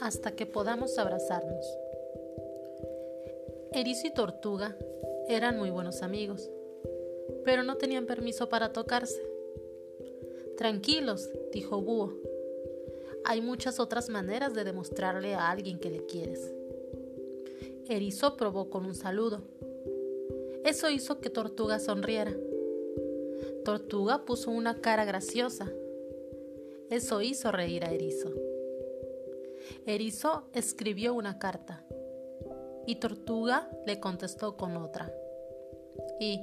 hasta que podamos abrazarnos. Erizo y Tortuga eran muy buenos amigos, pero no tenían permiso para tocarse. Tranquilos, dijo Búho. Hay muchas otras maneras de demostrarle a alguien que le quieres. Erizo probó con un saludo. Eso hizo que Tortuga sonriera. Tortuga puso una cara graciosa. Eso hizo reír a Erizo. Erizo escribió una carta y Tortuga le contestó con otra. Y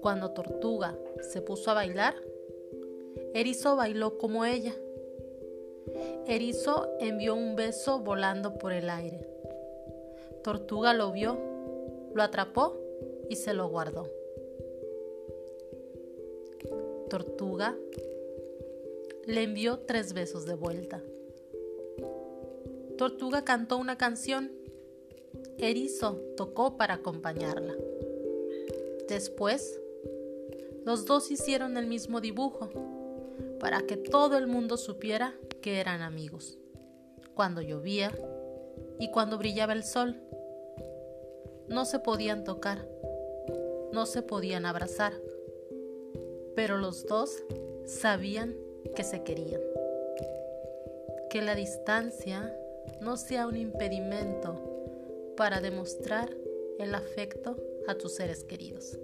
cuando Tortuga se puso a bailar, Erizo bailó como ella. Erizo envió un beso volando por el aire. Tortuga lo vio, lo atrapó y se lo guardó. Tortuga le envió tres besos de vuelta. Tortuga cantó una canción. Erizo tocó para acompañarla. Después, los dos hicieron el mismo dibujo para que todo el mundo supiera que eran amigos. Cuando llovía y cuando brillaba el sol, no se podían tocar, no se podían abrazar, pero los dos sabían que se querían. Que la distancia no sea un impedimento para demostrar el afecto a tus seres queridos.